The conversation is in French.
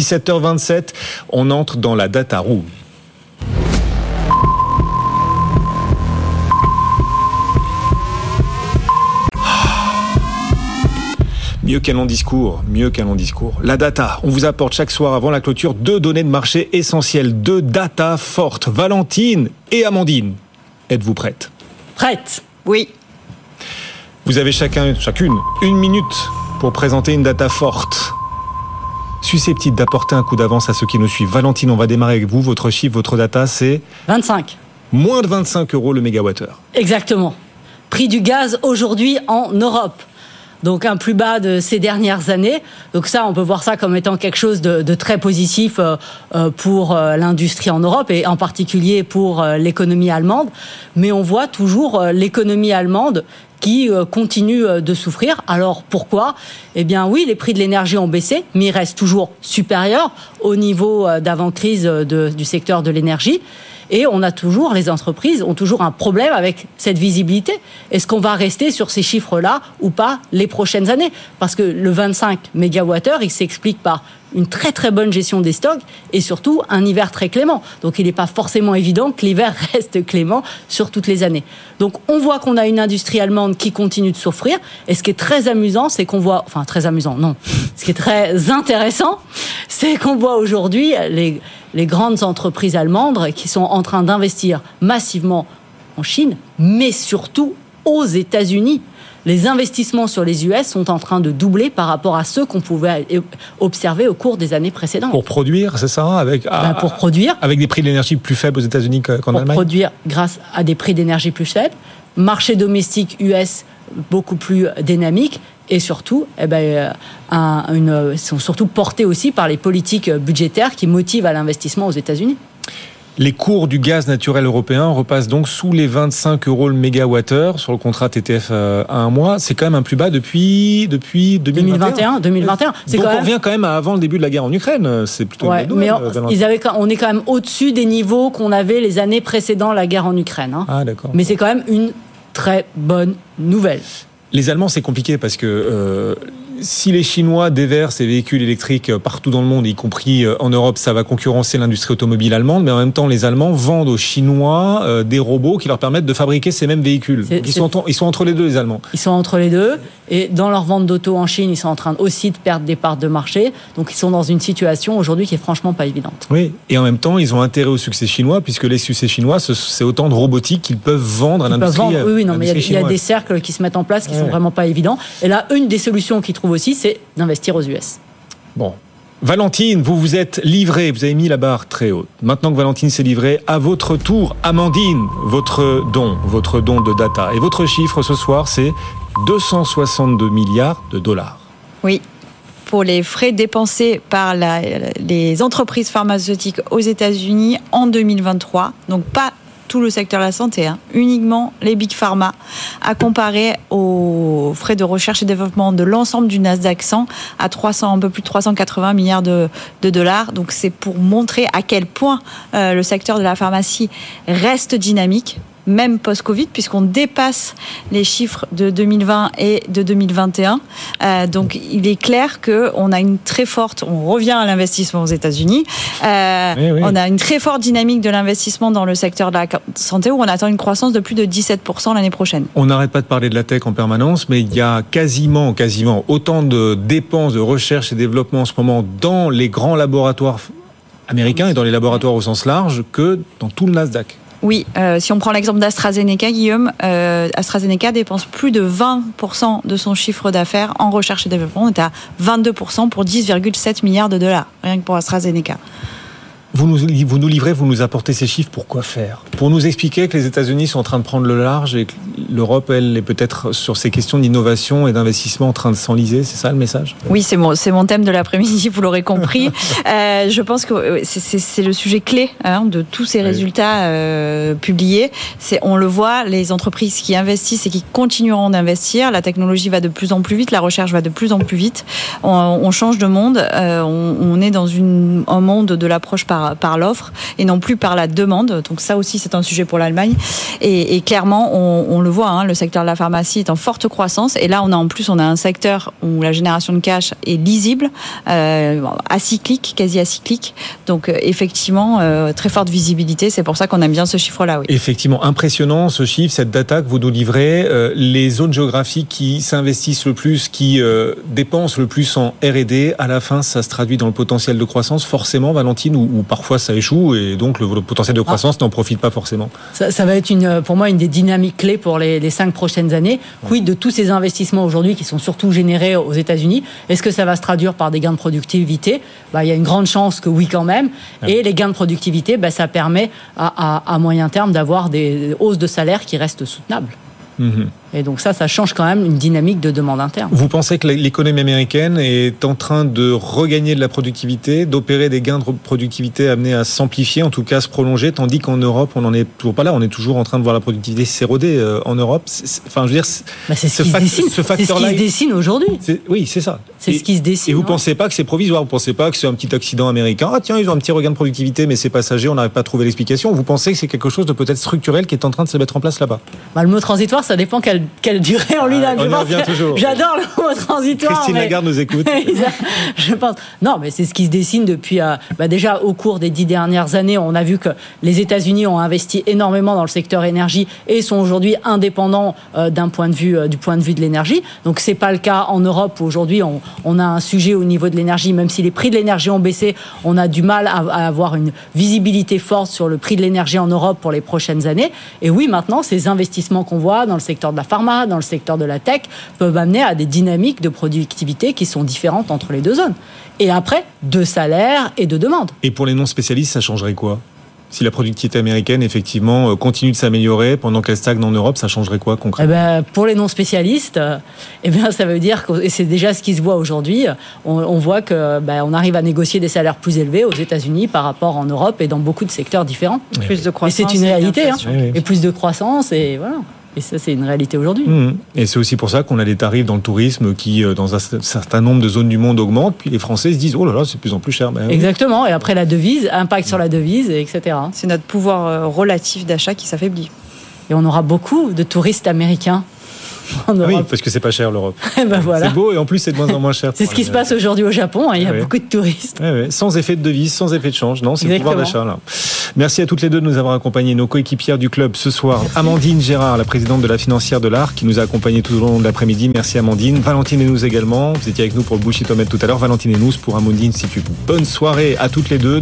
17h27, on entre dans la data room. Mieux qu'un long discours, mieux qu'un long discours. La data, on vous apporte chaque soir avant la clôture deux données de marché essentielles, deux data fortes. Valentine et Amandine, êtes-vous prêtes? Prête, oui. Vous avez chacun, chacune, une minute pour présenter une data forte. Susceptible d'apporter un coup d'avance à ceux qui nous suivent. Valentine, on va démarrer avec vous. Votre chiffre, votre data, c'est 25. Moins de 25 euros le mégawattheure. Exactement. Prix du gaz aujourd'hui en Europe donc un plus bas de ces dernières années. Donc ça, on peut voir ça comme étant quelque chose de, très positif euh, euh, pour euh, l'industrie en Europe et en particulier pour l'économie allemande. Mais on voit toujours l'économie allemande qui continue de souffrir. Alors pourquoi? Eh bien oui, les prix de l'énergie ont baissé, mais ils restent toujours supérieurs au niveau d'avant-crise du secteur de l'énergie. Et on a toujours, les entreprises ont toujours un problème avec cette visibilité. Est-ce qu'on va rester sur ces chiffres-là ou pas les prochaines années? Parce que le 25 mégawattheures, il s'explique par une très très bonne gestion des stocks et surtout un hiver très clément. Donc il n'est pas forcément évident que l'hiver reste clément sur toutes les années. Donc on voit qu'on a une industrie allemande qui continue de souffrir et ce qui est très amusant, c'est qu'on voit, enfin très amusant, non, ce qui est très intéressant, c'est qu'on voit aujourd'hui les, les grandes entreprises allemandes qui sont en train d'investir massivement en Chine, mais surtout aux États-Unis les investissements sur les US sont en train de doubler par rapport à ceux qu'on pouvait observer au cours des années précédentes. Pour produire, c'est ça avec, ben, ah, Pour produire. Avec des prix d'énergie plus faibles aux États-Unis qu'en Allemagne Pour produire grâce à des prix d'énergie plus faibles, marché domestique US beaucoup plus dynamique et surtout, eh ben, euh, une, sont surtout portés aussi par les politiques budgétaires qui motivent à l'investissement aux États-Unis. Les cours du gaz naturel européen repassent donc sous les 25 euros le mégawattheure sur le contrat TTF euh, à un mois. C'est quand même un plus bas depuis depuis 2021. 2021. C'est donc on revient quand même à avant le début de la guerre en Ukraine. C'est plutôt. Ouais, mais on, ils avaient, on est quand même au-dessus des niveaux qu'on avait les années précédant la guerre en Ukraine. Hein. Ah d'accord. Mais c'est quand même une très bonne nouvelle. Les Allemands, c'est compliqué parce que euh, si les Chinois déversent ces véhicules électriques partout dans le monde, y compris euh, en Europe, ça va concurrencer l'industrie automobile allemande, mais en même temps, les Allemands vendent aux Chinois euh, des robots qui leur permettent de fabriquer ces mêmes véhicules. Ils sont, ils sont entre les deux, les Allemands. Ils sont entre les deux, et dans leur vente d'auto en Chine, ils sont en train aussi de perdre des parts de marché. Donc, ils sont dans une situation aujourd'hui qui est franchement pas évidente. Oui, et en même temps, ils ont intérêt au succès chinois, puisque les succès chinois, c'est autant de robotique qu'ils peuvent vendre à l'industrie. Oui, oui, non, mais il y, a des cercles qui se mettent en place qui sont vraiment pas évidents. Et là, une des solutions qu'ils trouvent aussi, c'est d'investir aux US. Bon. Valentine, vous vous êtes livrée, vous avez mis la barre très haute. Maintenant que Valentine s'est livrée, à votre tour, Amandine, votre don, votre don de data. Et votre chiffre ce soir, c'est 262 milliards de dollars. Oui, pour les frais dépensés par les entreprises pharmaceutiques aux États-Unis en 2023. Donc pas tout le secteur de la santé, hein. uniquement les big pharma, à comparer aux frais de recherche et développement de l'ensemble du Nasdaq 100 à 300, un peu plus de 380 milliards de, dollars. Donc c'est pour montrer à quel point euh, le secteur de la pharmacie reste dynamique même post-Covid, puisqu'on dépasse les chiffres de 2020 et de 2021. Euh, donc, il est clair qu'on a une très forte, on revient à l'investissement aux États-Unis, euh, on a une très forte dynamique de l'investissement dans le secteur de la santé, où on attend une croissance de plus de 17% l'année prochaine. On n'arrête pas de parler de la tech en permanence, mais il y a quasiment, quasiment autant de dépenses de recherche et développement en ce moment dans les grands laboratoires américains et dans les laboratoires au sens large que dans tout le Nasdaq. Oui, euh, si on prend l'exemple d'AstraZeneca, Guillaume, euh, AstraZeneca dépense plus de 20% de son chiffre d'affaires en recherche et développement. On est à 22% pour 10,7 milliards de dollars, rien que pour AstraZeneca. Vous nous, vous nous livrez, vous nous apportez ces chiffres pour quoi faire? Pour nous expliquer que les États-Unis sont en train de prendre le large et que l'Europe, elle, est peut-être sur ces questions d'innovation et d'investissement en train de s'enliser. C'est ça le message? Oui, c'est mon, c'est mon thème de l'après-midi, vous l'aurez compris. euh, je pense que c'est, le sujet clé hein, de tous ces résultats euh, publiés. C'est, on le voit, les entreprises qui investissent et qui continueront d'investir, la technologie va de plus en plus vite, la recherche va de plus en plus vite. On, on change de monde, euh, on, on, est dans une, un monde de l'approche par par, l'offre et non plus par la demande. Donc ça aussi, c'est un sujet pour l'Allemagne. Et, clairement, on, le voit, hein, le secteur de la pharmacie est en forte croissance. Et là, on a en plus, on a un secteur où la génération de cash est lisible, euh, acyclique, quasi acyclique. Donc euh, effectivement, euh, très forte visibilité. C'est pour ça qu'on aime bien ce chiffre-là. Effectivement, impressionnant ce chiffre, cette data que vous nous livrez. Les zones géographiques qui s'investissent le plus, qui dépensent le plus en R&D, à la fin, ça se traduit dans le potentiel de croissance, forcément, Valentine, ou, ou parfois ça échoue et donc le, le potentiel de croissance ah. n'en profite pas forcément. Ça, ça, va être une, pour moi une des dynamiques clés pour les, les cinq prochaines années. Quid de tous ces investissements aujourd'hui qui sont surtout générés aux États-Unis? Est-ce que ça va se traduire par des gains de productivité? Bah, Il y a une grande chance que oui quand même. Et les gains de productivité, bah, ça permet à, à, à moyen terme d'avoir des hausses de salaire qui restent soutenables. Mmh. Et donc ça, ça change quand même une dynamique de demande interne. Vous pensez que l'économie américaine est en train de regagner de la productivité, d'opérer des gains de productivité amenés à s'amplifier, en tout cas à se prolonger, tandis qu'en Europe, on n'en est toujours pas là. On est toujours en train de voir la productivité s'éroder euh, en Europe. enfin, je veux dire, bah c'est ce, ce, fac ce facteur-là, ce qui se dessine aujourd'hui. Oui, c'est ça. C'est ce qui se dessine. Et vous ne pensez pas que c'est provisoire? Vous ne pensez pas que c'est un petit accident américain? Ah tiens, ils ont un petit regain de productivité, mais c'est passager, on n'arrive pas à trouver l'explication. Vous pensez que c'est quelque chose de peut-être structurel qui est en train de se mettre en place là-bas? Bah, Le mot transitoire, ça dépend quelle, quelle durée en lui-même. Ah, on revient toujours. J'adore le mot transitoire. Christine mais... Lagarde nous écoute. je pense. Non, mais c'est ce qui se dessine depuis. Euh, bah déjà, au cours des dix dernières années, on a vu que les États-Unis ont investi énormément dans le secteur énergie et sont aujourd'hui indépendants euh, d'un point de vue euh, du point de vue de l'énergie. Donc c'est pas le cas en Europe. Aujourd'hui, on, on, a un sujet au niveau de l'énergie, même si les prix de l'énergie ont baissé, on a du mal à, à avoir une visibilité forte sur le prix de l'énergie en Europe pour les prochaines années. Et oui, maintenant, ces investissements qu'on voit dans le secteur de la pharma, dans le secteur de la tech peuvent amener à des dynamiques de productivité qui sont différentes entre les deux zones. Et après, de salaire et de demande. Et pour les non-spécialistes, ça changerait quoi? Si la productivité américaine effectivement continue de s'améliorer pendant qu'elle stagne en Europe, ça changerait quoi concrètement? Eh ben, Pour les non-spécialistes, eh bien, ça veut dire que et c'est déjà ce qui se voit aujourd'hui. On, on, voit que ben, on arrive à négocier des salaires plus élevés aux États-Unis par rapport en Europe et dans beaucoup de secteurs différents. Plus de croissance. Et c'est une réalité. Hein. Et plus de croissance et voilà. Et ça, c'est une réalité aujourd'hui. Mmh. Et c'est aussi pour ça qu'on a des tarifs dans le tourisme qui, euh, dans un certain nombre de zones du monde, augmentent. Puis les Français se disent, oh là là, c'est de plus en plus cher. Ben, Exactement. Et après, la devise, impact sur la devise, etc. C'est notre pouvoir euh, relatif d'achat qui s'affaiblit. Et on aura beaucoup de touristes américains oui, parce que c'est pas cher l'Europe. ben voilà. C'est beau et en plus c'est de moins en moins cher. c'est ce qui se passe aujourd'hui au Japon. Hein, il y a ouais. beaucoup de touristes. Ouais, sans effet de devise, sans effet de change. Non, c'est le pouvoir d'achat. Merci à toutes les deux de nous avoir accompagnés, nos coéquipières du club ce soir. Amandine Gérard, la présidente de la financière de l'art, qui nous a accompagnés tout au long de l'après-midi. Merci Amandine. Valentine et nous également. Vous étiez avec nous pour le Bullshit tout à l'heure. Valentine et nous pour Amandine Institute. Bonne soirée à toutes les deux.